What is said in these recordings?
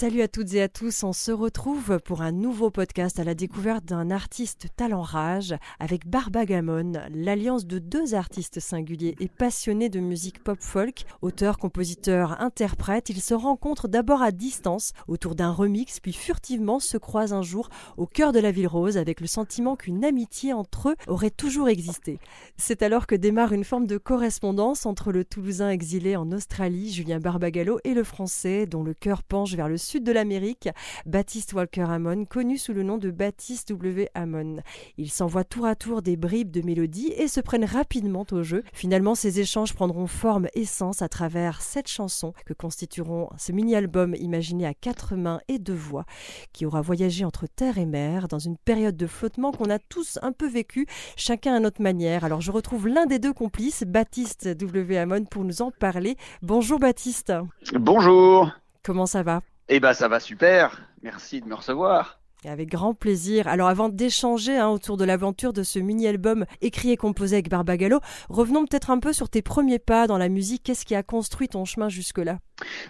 Salut à toutes et à tous, on se retrouve pour un nouveau podcast à la découverte d'un artiste talent rage avec Barbagamon, l'alliance de deux artistes singuliers et passionnés de musique pop folk, auteurs, compositeurs, interprètes. Ils se rencontrent d'abord à distance autour d'un remix, puis furtivement se croisent un jour au cœur de la ville rose avec le sentiment qu'une amitié entre eux aurait toujours existé. C'est alors que démarre une forme de correspondance entre le Toulousain exilé en Australie, Julien Barbagallo, et le Français dont le cœur penche vers le sud de l'Amérique, Baptiste Walker Hammond, connu sous le nom de Baptiste W. Hammond. Ils s'envoient tour à tour des bribes de mélodies et se prennent rapidement au jeu. Finalement, ces échanges prendront forme et sens à travers sept chansons que constitueront ce mini-album imaginé à quatre mains et deux voix, qui aura voyagé entre terre et mer dans une période de flottement qu'on a tous un peu vécu, chacun à notre manière. Alors je retrouve l'un des deux complices, Baptiste W. Hammond, pour nous en parler. Bonjour Baptiste. Bonjour. Comment ça va? Eh ben ça va super. Merci de me recevoir. Avec grand plaisir. Alors avant d'échanger hein, autour de l'aventure de ce mini-album écrit et composé avec Barbagallo, revenons peut-être un peu sur tes premiers pas dans la musique. Qu'est-ce qui a construit ton chemin jusque-là?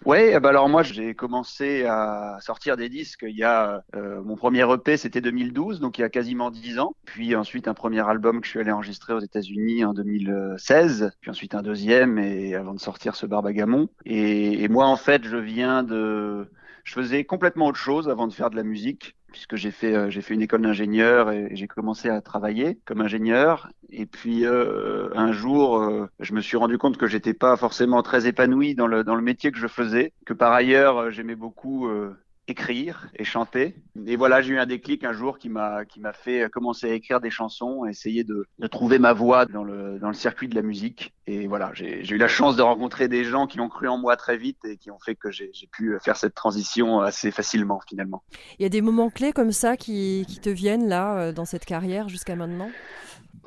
Ouais, eh ben alors moi j'ai commencé à sortir des disques il y a euh, mon premier EP c'était 2012 donc il y a quasiment 10 ans. Puis ensuite un premier album que je suis allé enregistrer aux États-Unis en 2016, puis ensuite un deuxième et avant de sortir ce Barbagamon. Et, et moi en fait je viens de je faisais complètement autre chose avant de faire de la musique puisque j'ai fait euh, j'ai fait une école d'ingénieur et j'ai commencé à travailler comme ingénieur. Et puis euh, un jour euh, je me suis rendu compte que j'étais pas forcément très épanoui dans le dans le métier que je faisais que par ailleurs j'aimais beaucoup écrire et chanter. Et voilà, j'ai eu un déclic un jour qui m'a qui m'a fait commencer à écrire des chansons, essayer de, de trouver ma voie dans le dans le circuit de la musique. Et voilà, j'ai eu la chance de rencontrer des gens qui ont cru en moi très vite et qui ont fait que j'ai pu faire cette transition assez facilement finalement. Il y a des moments clés comme ça qui, qui te viennent là dans cette carrière jusqu'à maintenant?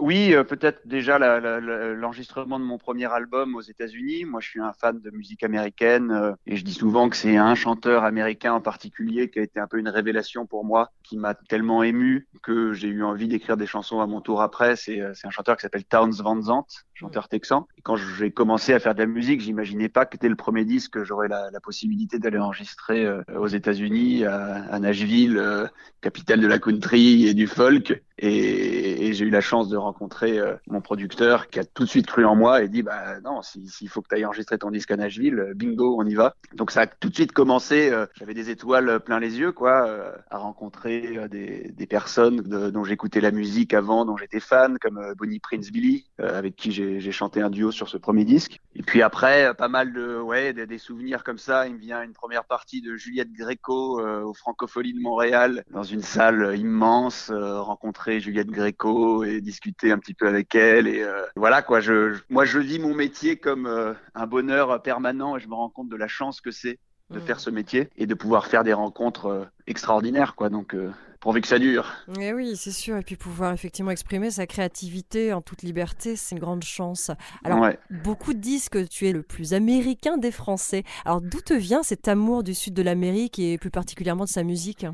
Oui, euh, peut-être déjà l'enregistrement de mon premier album aux États-Unis. Moi, je suis un fan de musique américaine euh, et je dis souvent que c'est un chanteur américain en particulier qui a été un peu une révélation pour moi, qui m'a tellement ému que j'ai eu envie d'écrire des chansons à mon tour après. C'est euh, un chanteur qui s'appelle Towns Van Zandt, chanteur texan. Et quand j'ai commencé à faire de la musique, j'imaginais pas que c'était le premier disque que j'aurais la, possibilité d'aller enregistrer aux États-Unis, à, Nashville, capitale de la country et du folk. Et, j'ai eu la chance de rencontrer euh, mon producteur qui a tout de suite cru en moi et dit bah non s'il faut que tu ailles enregistrer ton disque à Nashville euh, bingo on y va donc ça a tout de suite commencé euh, j'avais des étoiles plein les yeux quoi à rencontrer des personnes dont j'écoutais la musique avant dont j'étais fan comme Bonnie Prince Billy avec qui j'ai chanté un duo sur ce premier disque et puis après pas mal de ouais des, des, souvenirs comme ça il me vient une première partie de Juliette Gréco au Francofolie de Montréal dans une salle immense rencontrer Juliette Gréco et discuter un petit peu avec elle. Et euh, voilà quoi. Je, moi, je vis mon métier comme euh, un bonheur permanent et je me rends compte de la chance que c'est de mm. faire ce métier et de pouvoir faire des rencontres euh, extraordinaires quoi. Donc pourvu que ça dure. Et eh oui, c'est sûr. Et puis pouvoir effectivement exprimer sa créativité en toute liberté, c'est une grande chance. Alors, beaucoup disent que tu es le plus américain des Français. Alors, d'où te vient cet amour du sud de l'Amérique et plus particulièrement de sa musique?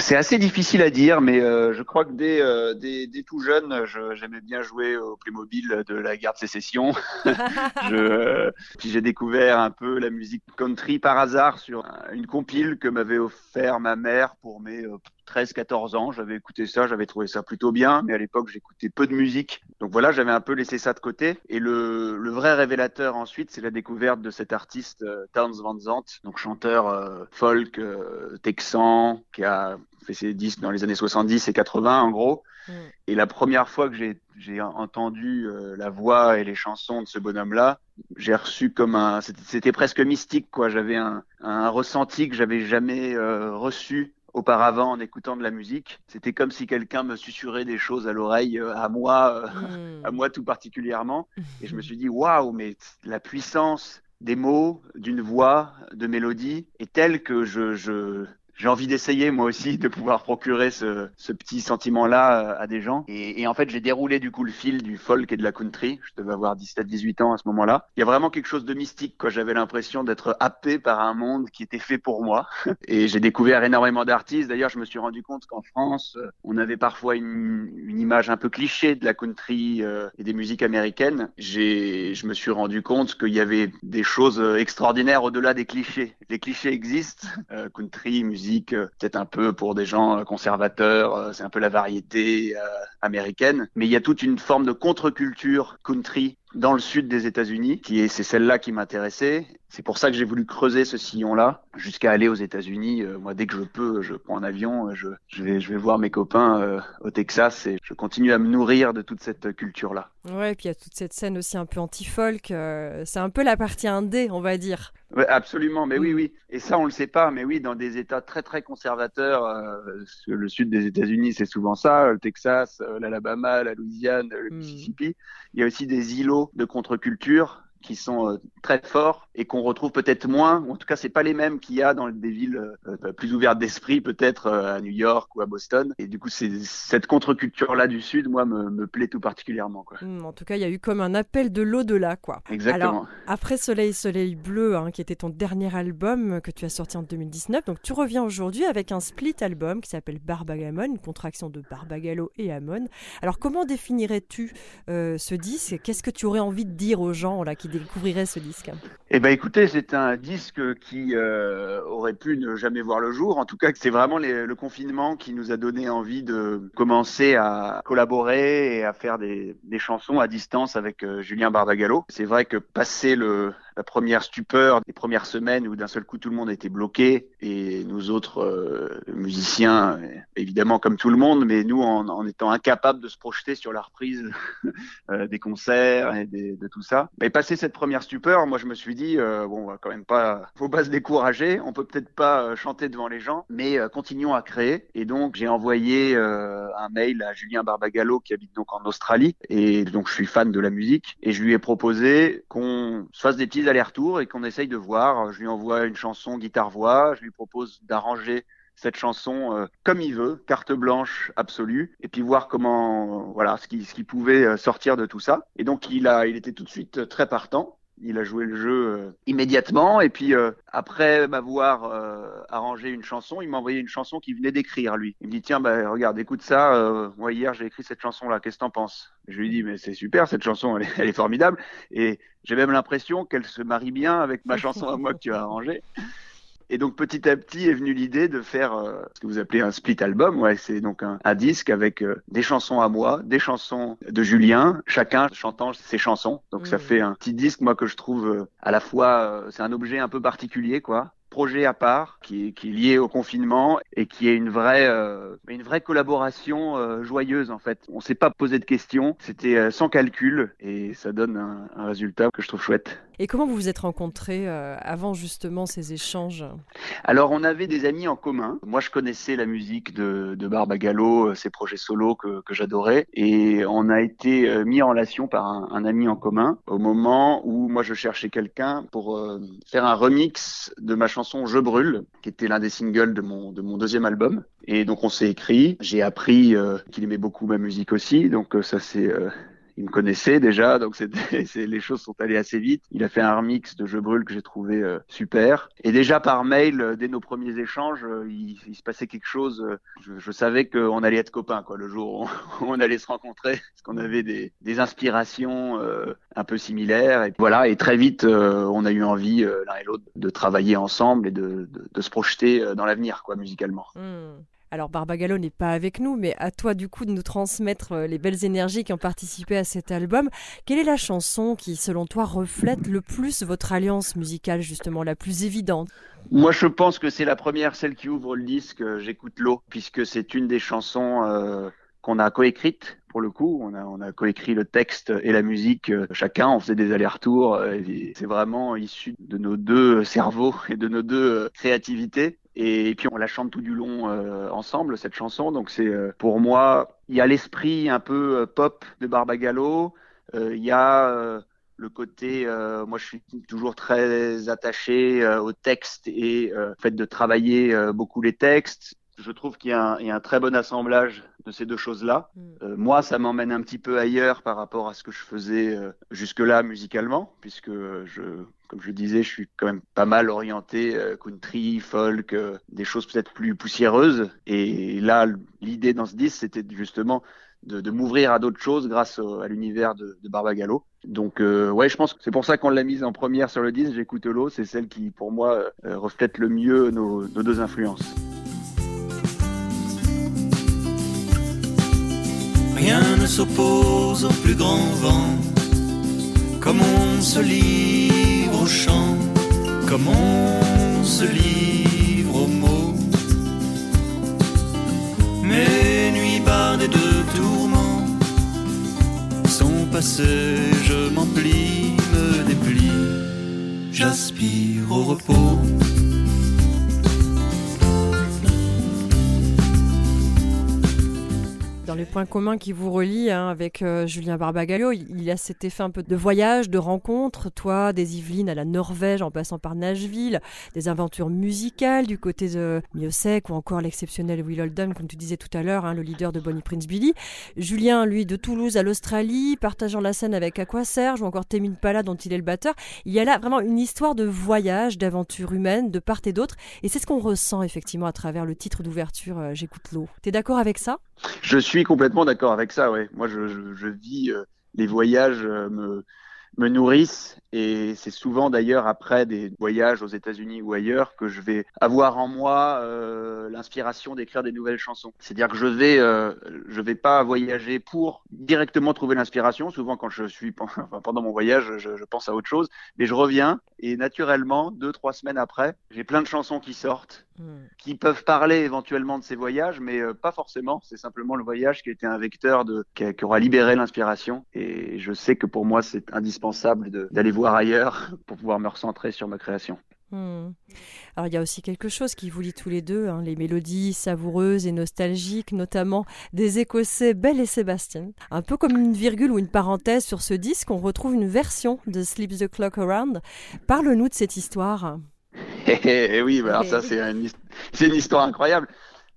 C'est assez difficile à dire, mais euh, je crois que dès, euh, dès, dès, tout jeune, j'aimais bien jouer au Playmobil de la guerre de sécession. je, euh, puis j'ai découvert un peu la musique country par hasard sur une compile que m'avait offert ma mère pour mes 13-14 ans. J'avais écouté ça, j'avais trouvé ça plutôt bien, mais à l'époque j'écoutais peu de musique. Donc voilà, j'avais un peu laissé ça de côté. Et le, le vrai révélateur ensuite, c'est la découverte de cet artiste Towns Van Zandt, donc chanteur folk texan qui a fait ses disques dans les années 70 et 80 en gros. Mm. Et la première fois que j'ai entendu euh, la voix et les chansons de ce bonhomme-là, j'ai reçu comme un, c'était presque mystique quoi. J'avais un, un, ressenti que j'avais jamais euh, reçu auparavant en écoutant de la musique. C'était comme si quelqu'un me susurrait des choses à l'oreille, euh, à moi, mm. à moi tout particulièrement. Et je me suis dit waouh, mais la puissance des mots, d'une voix, de mélodie est telle que je, je j'ai envie d'essayer moi aussi de pouvoir procurer ce, ce petit sentiment-là à des gens. Et, et en fait, j'ai déroulé du coup le fil du folk et de la country. Je devais avoir 17-18 ans à ce moment-là. Il y a vraiment quelque chose de mystique. Quoi. J'avais l'impression d'être happé par un monde qui était fait pour moi. Et j'ai découvert énormément d'artistes. D'ailleurs, je me suis rendu compte qu'en France, on avait parfois une, une, image un peu cliché de la country euh, et des musiques américaines. J'ai, je me suis rendu compte qu'il y avait des choses extraordinaires au-delà des clichés. Les clichés existent. Euh, country, musique, euh, peut-être un peu pour des gens conservateurs. c'est un peu la variété américaine. Mais il y a toute une forme de contre-culture country dans le sud des États-Unis, qui est c'est celle-là qui m'intéressait. C'est pour ça que j'ai voulu creuser ce sillon-là jusqu'à aller aux États-Unis. Euh, moi, dès que je peux, je prends un avion, euh, je, je vais je vais voir mes copains euh, au Texas et je continue à me nourrir de toute cette culture-là. Ouais, et puis il y a toute cette scène aussi un peu anti-folk. c'est un peu la partie indé, on va dire. Ouais, absolument, mais oui, mm. oui. Et ça, on le sait pas, mais oui, dans des États très très conservateurs, le sud des États-Unis, c'est souvent ça, le Texas, l'Alabama, la Louisiane, le mm. Mississippi. Il y a aussi des îlots de contre-culture qui sont euh, très forts et qu'on retrouve peut-être moins, ou en tout cas c'est pas les mêmes qu'il y a dans des villes euh, plus ouvertes d'esprit, peut-être euh, à New York ou à Boston. Et du coup, c'est cette contre-culture là du Sud, moi, me, me plaît tout particulièrement. Quoi. Hmm, en tout cas, il y a eu comme un appel de l'au-delà, quoi. Exactement. Alors, après Soleil, Soleil Bleu, hein, qui était ton dernier album que tu as sorti en 2019, donc tu reviens aujourd'hui avec un split album qui s'appelle Barbagamon, une contraction de Barbagallo et Amon. Alors, comment définirais-tu ce disque Qu'est-ce que tu aurais envie de dire aux gens là qui découvrirait ce disque Eh ben, écoutez, c'est un disque qui euh, aurait pu ne jamais voir le jour. En tout cas, c'est vraiment le confinement qui nous a donné envie de commencer à collaborer et à faire des, chansons à distance avec euh, Julien Barbagallo. C'est vrai que passer le, la première stupeur des premières semaines où d'un seul coup tout le monde était bloqué et nous autres euh, musiciens, évidemment comme tout le monde, mais nous en, étant incapables de se projeter sur la reprise euh, des concerts et de tout ça. Mais passer cette première stupeur, moi je me suis dit euh, bon, on va quand même pas, faut pas se décourager, on peut peut-être pas chanter devant les gens, mais continuons à créer. Et donc j'ai envoyé un mail à Julien Barbagallo qui habite donc en Australie et donc je suis fan de la musique et je lui ai proposé qu'on se fasse des petits allers-retours et qu'on essaye de voir. Je lui envoie une chanson guitare-voix, je lui propose d'arranger cette chanson euh, comme il veut, carte blanche absolue, et puis voir comment, voilà, ce qui, pouvait euh, sortir de tout ça. Et donc il a, il était tout de suite très partant il a joué le jeu euh, immédiatement et puis euh, après m'avoir euh, arrangé une chanson, il m'a envoyé une chanson qu'il venait d'écrire lui. Il me dit tiens bah regarde écoute ça, moi hier j'ai écrit cette chanson là, qu'est-ce que t'en penses? Je lui dis mais c'est super cette chanson, elle est, elle est formidable et j'ai même l'impression qu'elle se marie bien avec ma chanson à moi que tu as arrangée. Et donc petit à petit est venue l'idée de faire euh, ce que vous appelez un split album. Ouais, c'est donc un, un, disque avec euh, des chansons à moi, des chansons de Julien, chacun chantant ses chansons. Donc ça mmh. fait un petit disque moi que je trouve euh, à la fois c'est un objet un peu particulier quoi projet à part qui est, qui est lié au confinement et qui est une vraie, euh, une vraie collaboration euh, joyeuse en fait. On s'est pas posé de questions, c'était euh, sans calcul et ça donne un, un, résultat que je trouve chouette. Et comment vous vous êtes rencontrés avant justement ces échanges? Alors on avait des amis en commun. Moi je connaissais la musique de, de Barbagallo, ses projets solos que, j'adorais et on a été mis en relation par un, ami en commun au moment où moi je cherchais quelqu'un pour faire un remix de ma chanson Je brûle, qui était l'un des singles de mon, de mon deuxième album. Et donc on s'est écrit. J'ai appris euh, qu'il aimait beaucoup ma musique aussi, donc euh, ça euh, il me connaissait déjà, donc les choses sont allées assez vite. Il a fait un remix de Je brûle que j'ai trouvé euh, super. Et déjà par mail, euh, dès nos premiers échanges, euh, il, se passait quelque chose. Je, savais qu'on allait être copains quoi, le jour où on, allait se rencontrer, parce qu'on avait des, inspirations un peu similaires. Et voilà, et très vite, on a eu envie l'un et l'autre de travailler ensemble et de, se projeter dans l'avenir, quoi, musicalement. Mmh. Alors Barbagallo n'est pas avec nous, mais à toi du coup de nous transmettre euh, les belles énergies qui ont participé à cet album. Quelle est la chanson qui, selon toi, reflète le plus votre alliance musicale, justement, la plus évidente? Moi, je pense que c'est la première, celle qui ouvre le disque, euh, J'écoute l'eau, puisque c'est une des chansons euh, qu'on a coécrites pour le coup. On a, on a coécrit le texte et la musique chacun. On faisait des allers-retours. C'est vraiment issu de nos deux cerveaux et de nos deux créativités. Et, puis on la chante tout du long euh, ensemble cette chanson. Donc c'est euh, pour moi, il y a l'esprit un peu euh, pop de Barbagallo, il y a le côté, euh, moi je suis toujours très attaché euh, au texte et euh, fait de travailler euh, beaucoup les textes. Je trouve qu'il y, y, a un très bon assemblage de ces deux choses-là. Mm. Euh, moi, ça m'emmène un petit peu ailleurs par rapport à ce que je faisais euh, jusque-là musicalement, puisque je, comme je le disais, je suis quand même pas mal orienté euh, country, folk, des choses peut-être plus poussiéreuses. Et là, l'idée dans ce disque, c'était justement de, de m'ouvrir à d'autres choses grâce au, à l'univers de, de Barbagallo. Donc euh, ouais, je pense que c'est pour ça qu'on l'a mise en première sur le disque. J'écoute l'eau, c'est celle qui, pour moi, euh, reflète le mieux nos, nos deux influences. Rien ne s'oppose au plus grand vent, comme on se livre au chant, comme on se livre aux mots. Mes nuits bardées de tourments sont passées, je m'emplis, me déplie, j'aspire au repos. Les points communs qui vous relient hein, avec euh, Julien Barbagallo, il, il, a cet effet un peu de voyage, de rencontre, toi, des Yvelines à la Norvège en passant par Nashville, des aventures musicales du côté de Miosek ou encore l'exceptionnel Will Oldham, comme tu disais tout à l'heure, hein, le leader de Bonnie Prince Billy. Julien, lui, de Toulouse à l'Australie, partageant la scène avec Aqua Serge ou encore Temin Pala dont il est le batteur. Il y a là vraiment une histoire de voyage, d'aventure humaine, de part et d'autre. Et c'est ce qu'on ressent effectivement à travers le titre d'ouverture euh, J'écoute l'eau. T'es d'accord avec ça? Je suis complètement d'accord avec ça, ouais. Moi, je, je, vis euh, les voyages euh, me, me nourrissent et c'est souvent d'ailleurs après des voyages aux États-Unis ou ailleurs que je vais avoir en moi euh, l'inspiration d'écrire des nouvelles chansons. C'est-à-dire que je vais, euh, je vais pas voyager pour directement trouver l'inspiration. Souvent, quand je suis pendant mon voyage, je, je, pense à autre chose, mais je reviens et naturellement, deux trois semaines après, j'ai plein de chansons qui sortent, mmh. qui peuvent parler éventuellement de ces voyages, mais euh, pas forcément. C'est simplement le voyage qui a été un vecteur de qui aura libéré l'inspiration. Et je sais que pour moi, c'est indispensable d'aller voir ailleurs pour pouvoir me recentrer sur ma création. Hmm. Alors il y a aussi quelque chose qui vous lie tous les deux, hein, les mélodies savoureuses et nostalgiques, notamment des Écossais Bell et Sébastien. Un peu comme une virgule ou une parenthèse sur ce disque, on retrouve une version de Sleep the Clock Around. Parle-nous de cette histoire. Eh oui, bah alors ça c'est une, une histoire incroyable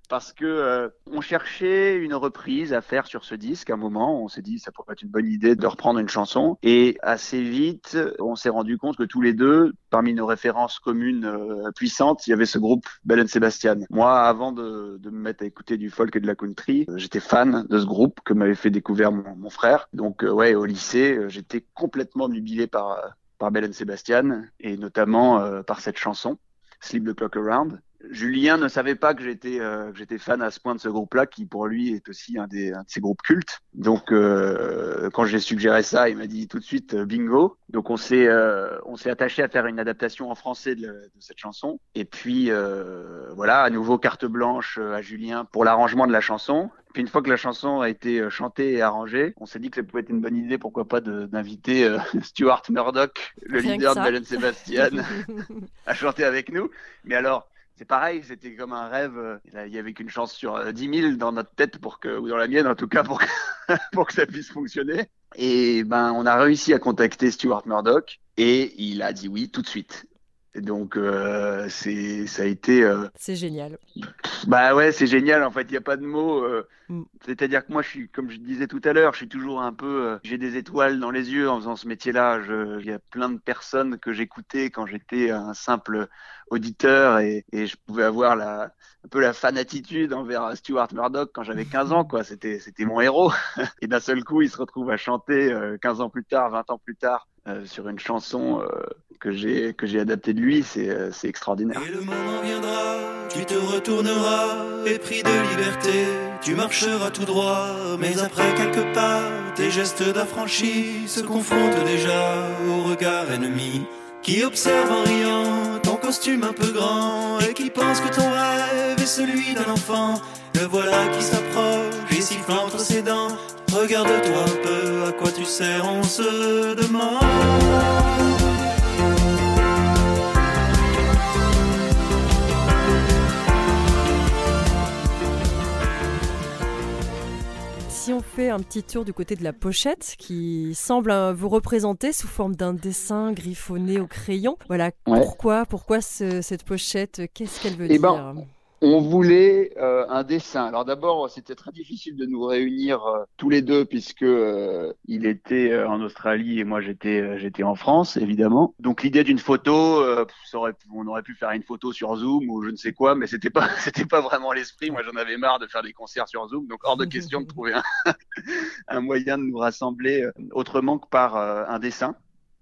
parce que euh, on cherchait une reprise à faire sur ce disque. À un moment, on s'est dit ça pourrait être une bonne idée de reprendre une chanson. Et assez vite, on s'est rendu compte que tous les deux, parmi nos références communes euh, puissantes, il y avait ce groupe Bell Sebastian. Moi, avant de, de, me mettre à écouter du folk et de la country, euh, j'étais fan de ce groupe que m'avait fait découvrir mon, frère. Donc euh, ouais, au lycée, j'étais complètement nubilé par par Bell Sebastian et notamment par cette chanson. Sleep the Clock Around. Julien ne savait pas que j'étais euh, j'étais fan à ce point de ce groupe-là, qui pour lui est aussi un, des, un de ses groupes cultes. Donc euh, quand j'ai suggéré ça, il m'a dit tout de suite euh, bingo. Donc on s'est euh, on s'est attaché à faire une adaptation en français de, de cette chanson. Et puis euh, voilà, à nouveau carte blanche à Julien pour l'arrangement de la chanson. Puis une fois que la chanson a été chantée et arrangée, on s'est dit que ça pouvait être une bonne idée, pourquoi pas, d'inviter euh, Stuart Murdoch, le Rien leader de Belen Sebastian, à chanter avec nous. Mais alors, c'est pareil, c'était comme un rêve. Il y avait qu'une chance sur 10 000 dans notre tête pour que, ou dans la mienne en tout cas, pour que, pour que ça puisse fonctionner. Et ben, on a réussi à contacter Stuart Murdoch et il a dit oui tout de suite. Donc euh, c'est ça a été. Euh... C'est génial. Bah ouais, c'est génial. En fait, il n'y a pas de mots. Euh... Mm. C'est-à-dire que moi, je suis, comme je disais tout à l'heure, je suis toujours un peu. Euh, j'ai des étoiles dans les yeux en faisant ce métier-là. Il y a plein de personnes que j'écoutais quand j'étais un simple auditeur et, et, je pouvais avoir la un peu la fan attitude envers Stuart Murdoch quand j'avais 15 ans. quoi. C'était c'était mon héros. et d'un seul coup, il se retrouve à chanter 15 ans plus tard, 20 ans plus tard euh, sur une chanson euh, que j'ai adaptée de lui, c'est euh, c'est extraordinaire. Et le moment viendra, tu te retourneras, épris de liberté, tu marcheras tout droit, mais après quelque part, tes gestes d'affranchi se confrontent déjà au regard ennemi qui observe en riant ton costume un peu grand et qui pense que ton rêve est celui d'un enfant. Le voilà qui s'approche et siffle entre ses dents. Regarde-toi un peu, à quoi tu sers, on se demande. Fait un petit tour du côté de la pochette, qui semble euh, vous représenter sous forme d'un dessin griffonné au crayon, voilà, pourquoi, pourquoi cette pochette? Qu'est-ce qu'elle veut eh ben, dire? On voulait euh, un dessin. Alors d'abord, c'était très difficile de nous réunir euh, tous les deux puisque euh, il était en Australie et moi j'étais j'étais en France évidemment. Donc l'idée d'une photo, on aurait pu faire une photo sur Zoom ou je ne sais quoi, mais c'était pas c'était pas vraiment l'esprit. Moi j'en avais marre de faire des concerts sur Zoom, donc hors de question de trouver un, un moyen de nous rassembler autrement que par un dessin.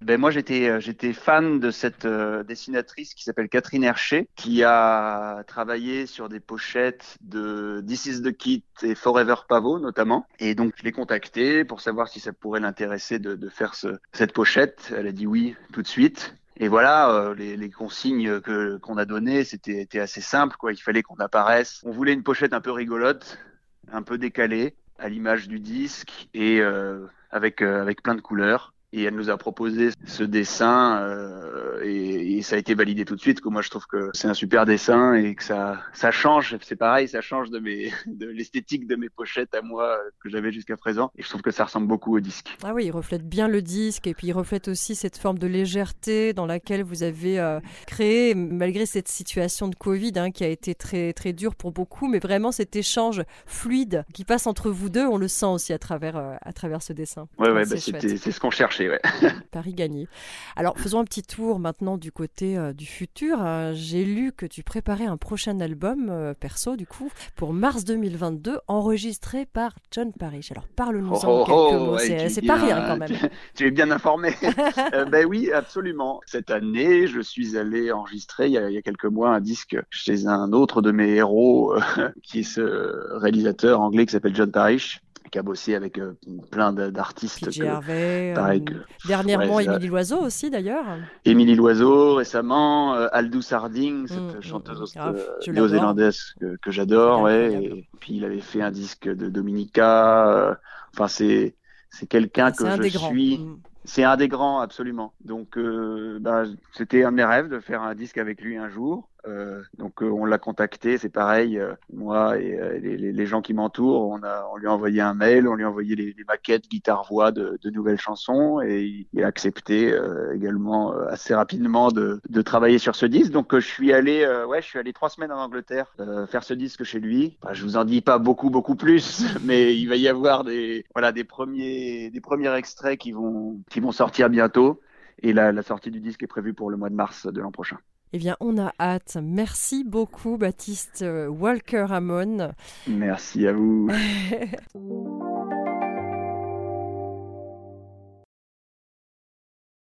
Ben moi j'étais euh, j'étais fan de cette euh, dessinatrice qui s'appelle Catherine Herché qui a travaillé sur des pochettes de This is the Kit et Forever Pavo notamment et donc je l'ai contactée pour savoir si ça pourrait l'intéresser de, de, faire ce, cette pochette elle a dit oui tout de suite et voilà, euh, les, les, consignes que qu'on a données, c'était assez simple. Quoi. Il fallait qu'on apparaisse. On voulait une pochette un peu rigolote, un peu décalée, à l'image du disque et euh, avec avec plein de couleurs et elle nous a proposé ce dessin euh, et, et, ça a été validé tout de suite. Que moi, je trouve que c'est un super dessin et que ça, ça change. C'est pareil, ça change de mes, de l'esthétique de mes pochettes à moi que j'avais jusqu'à présent. Et je trouve que ça ressemble beaucoup au disque. Ah oui, il reflète bien le disque et puis il reflète aussi cette forme de légèreté dans laquelle vous avez euh, créé, malgré cette situation de Covid hein, qui a été très très dure pour beaucoup, mais vraiment cet échange fluide qui passe entre vous deux, on le sent aussi à travers euh, à travers ce dessin. Ouais, ouais, bah, c'est ce qu'on cherchait. Paris gagné. Alors faisons un petit tour maintenant du côté euh, du futur. Euh, j'ai lu que tu préparais un prochain album euh, perso du coup pour mars 2022 enregistré par John Parrish. Alors parle-nous en oh, quelques oh, mots. c'est pas rien quand même. Tu, es bien informé. ben oui, absolument. Cette année, je suis allé enregistrer il y, a, il y a quelques mois un disque chez un autre de mes héros qui est ce réalisateur anglais qui s'appelle John Parrish qui a bossé avec euh, plein d'artistes. Euh, dernièrement, Émilie Loiseau aussi d'ailleurs. Émilie Loiseau récemment, euh, Aldous Harding, cette mm, mm, chanteuse mm. néo-zélandaise que, j'adore, ouais. Et puis il avait fait un disque de Dominica. Enfin, c'est c'est quelqu'un que je suis. C'est un des grands, absolument. Donc, bah, c'était un de mes rêves de faire un disque avec lui un jour. Euh, donc euh, on l'a contacté, c'est pareil, euh, moi et les, les, gens qui m'entourent, on, on lui a envoyé un mail, on lui a envoyé les, les maquettes guitare-voix de, de, nouvelles chansons et il, a accepté également assez rapidement de, de, travailler sur ce disque. Donc je suis allé, ouais, je suis allé trois semaines en Angleterre faire ce disque chez lui. Bah, je vous en dis pas beaucoup beaucoup plus, mais il va y avoir des voilà des premiers des premiers extraits qui vont qui vont sortir bientôt et la, la sortie du disque est prévue pour le mois de mars de l'an prochain. Eh bien, on a hâte. Merci beaucoup, Baptiste Walker Hamon. Merci à vous.